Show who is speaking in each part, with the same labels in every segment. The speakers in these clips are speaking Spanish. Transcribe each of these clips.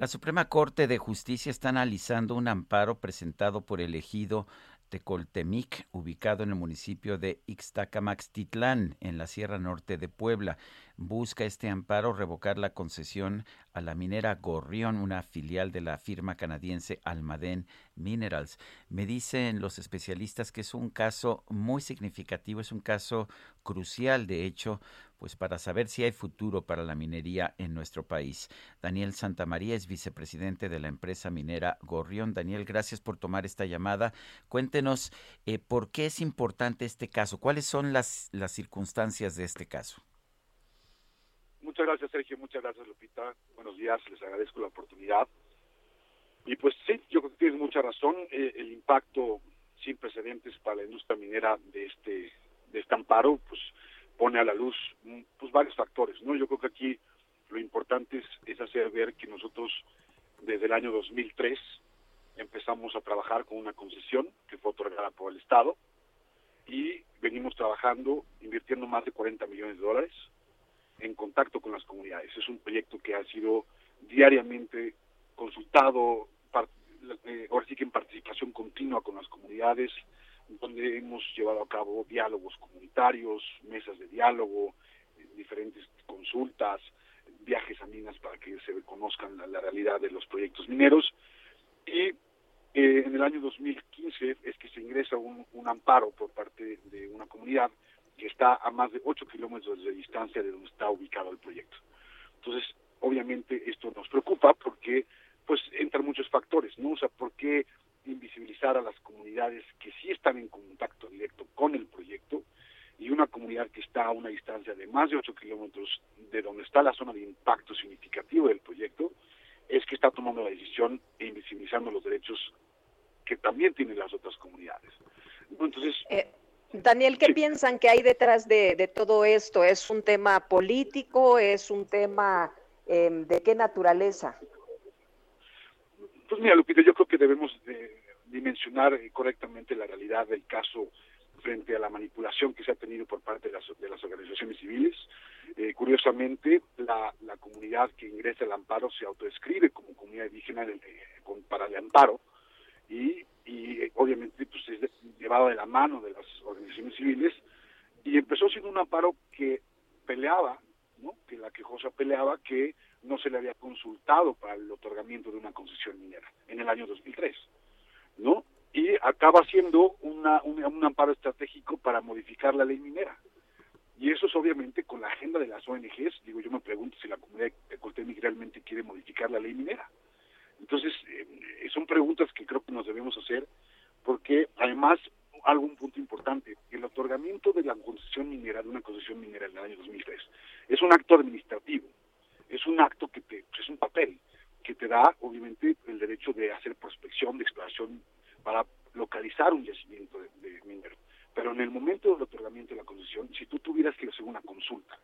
Speaker 1: La Suprema Corte de Justicia está analizando un amparo presentado por el ejido Tecoltemic, ubicado en el municipio de Ixtacamaxtitlán, en la Sierra Norte de Puebla. Busca este amparo revocar la concesión a la minera Gorrión, una filial de la firma canadiense Almaden Minerals. Me dicen los especialistas que es un caso muy significativo, es un caso crucial, de hecho, pues para saber si hay futuro para la minería en nuestro país. Daniel Santamaría es vicepresidente de la empresa minera Gorrión. Daniel, gracias por tomar esta llamada. Cuéntenos eh, por qué es importante este caso, cuáles son las, las circunstancias de este caso.
Speaker 2: Muchas gracias, Sergio. Muchas gracias, Lupita. Buenos días. Les agradezco la oportunidad. Y pues sí, yo creo que tienes mucha razón. Eh, el impacto sin precedentes para la industria minera de este de este amparo, pues pone a la luz mm, pues varios factores, ¿no? Yo creo que aquí lo importante es, es hacer ver que nosotros desde el año 2003 empezamos a trabajar con una concesión que fue otorgada por el Estado y venimos trabajando, invirtiendo más de 40 millones de dólares en contacto con las comunidades. Es un proyecto que ha sido diariamente consultado, eh, ahora sí que en participación continua con las comunidades, donde hemos llevado a cabo diálogos comunitarios, mesas de diálogo, eh, diferentes consultas, viajes a minas para que se conozcan la, realidad de los proyectos mineros. Y eh, en el año 2015 es que se ingresa un, un amparo por parte de una comunidad que está a más de 8 kilómetros de distancia de donde está ubicado el proyecto. Entonces, obviamente esto nos preocupa porque pues entran muchos factores, ¿no? O sea, ¿por qué invisibilizar a las comunidades que sí están en contacto directo con el proyecto y una comunidad que está a una distancia de más de 8 kilómetros de donde está la zona de impacto significativo del proyecto, es que está tomando la decisión e invisibilizando los derechos que también tienen las otras comunidades. Entonces,
Speaker 3: eh, Daniel, ¿qué piensan que hay detrás de, todo esto? ¿Es un tema político? ¿Es un tema em, de qué naturaleza?
Speaker 2: Pues mira, Lupita, yo creo que debemos dimensionar eh, correctamente la realidad del caso frente a la manipulación que se ha tenido por parte de las, de las organizaciones civiles. Eh, curiosamente, la, comunidad que ingresa al amparo se autodescribe como comunidad indígena para el amparo y y obviamente pues es llevado de la mano de las organizaciones civiles y empezó siendo un amparo que peleaba, ¿no? que la quejosa peleaba que no se le había consultado para el otorgamiento de una concesión minera en el año 2003, ¿no? Y acaba siendo una, un, amparo estratégico para modificar la ley minera. Y eso es obviamente con la agenda de las ONGs. Digo, yo me pregunto si la comunidad de Coltemic realmente quiere modificar la ley minera. Entonces, eh, son preguntas que creo que nos debemos hacer, porque además, algún punto importante, el otorgamiento de la concesión minera, de una concesión minera en el año 2003, es un acto administrativo, es un acto que te, es un papel que te da, obviamente, el derecho de hacer prospección, de exploración, para localizar un yacimiento de, minero. Pero en el momento del otorgamiento de la concesión, si tú tuvieras que hacer una consulta,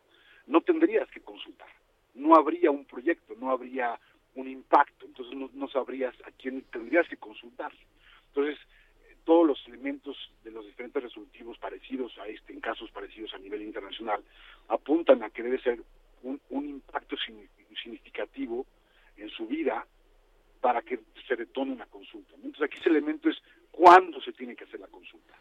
Speaker 2: no tendrías que consultar, no habría un proyecto, no habría un impacto, entonces no, sabrías a quién tendrías que consultar. Entonces, todos los elementos de los diferentes resolutivos parecidos a este, en casos parecidos a nivel internacional, apuntan a que debe ser un, impacto significativo en su vida para que se retome una consulta. Entonces aquí ese elemento es cuándo se tiene que hacer la consulta.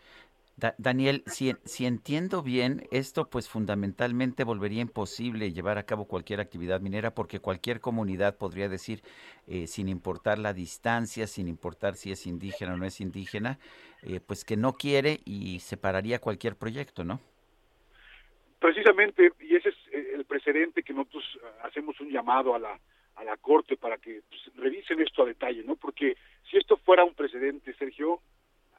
Speaker 1: Daniel, si, si, entiendo bien, esto pues fundamentalmente volvería imposible llevar a cabo cualquier actividad minera porque cualquier comunidad podría decir, eh, sin importar la distancia, sin importar si es indígena o no es indígena, eh, pues que no quiere y separaría cualquier proyecto, ¿no?
Speaker 2: Precisamente, y ese es eh, el precedente que nosotros hacemos un llamado a la, a la Corte para que pues, revisen esto a detalle, ¿no? Porque si esto fuera un precedente, Sergio,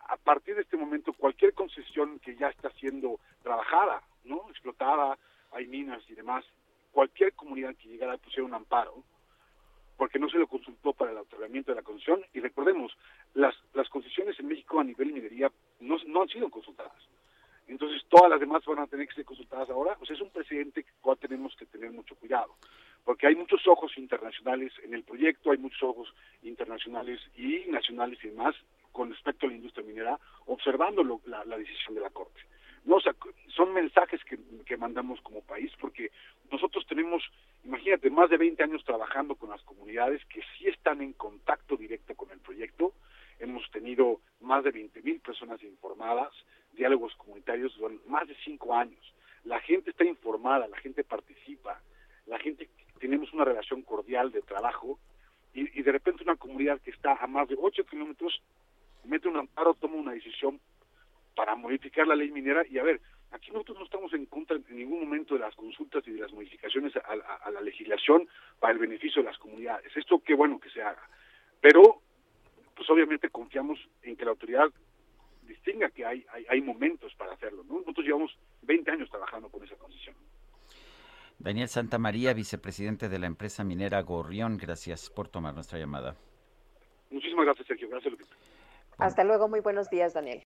Speaker 2: a partir de este momento cualquier concesión que ya está siendo trabajada, ¿no? explotada, hay minas y demás, cualquier comunidad que llegara a pusiera un amparo, porque no se lo consultó para el otorgamiento de la concesión. Y recordemos, las, las concesiones en México a nivel minería no, no han sido consultadas. Entonces todas las demás van a tener que ser consultadas ahora. O sea, es un presidente cual tenemos que tener mucho cuidado, porque hay muchos ojos internacionales en el proyecto, hay muchos ojos internacionales y nacionales y demás con respecto a la industria minera, observando la, la, decisión de la Corte. No, o sea, son mensajes que, que mandamos como país, porque nosotros tenemos, imagínate, más de 20 años trabajando con las comunidades que sí están en contacto directo con el proyecto. Hemos tenido más de 20 mil personas informadas, diálogos comunitarios durante más de cinco años. La gente está informada, la gente participa, la gente tenemos una relación cordial de trabajo y, de repente una comunidad que está a más de 8 kilómetros mete un amparo, toma una decisión para modificar la ley minera y a ver, aquí nosotros no estamos en contra en ningún momento de las consultas y de las modificaciones a, a la legislación para el beneficio de las comunidades. Esto qué bueno que se haga. Pero, pues obviamente confiamos en que la autoridad distinga que hay, hay, hay momentos para hacerlo. ¿no? Nosotros llevamos 20 años trabajando con esa concesión.
Speaker 1: Daniel Santa María, vicepresidente de la empresa minera Gorrión, gracias por tomar nuestra llamada.
Speaker 2: Muchísimas gracias, Sergio. Gracias, Lupita.
Speaker 3: Hasta luego, muy buenos días, Daniel.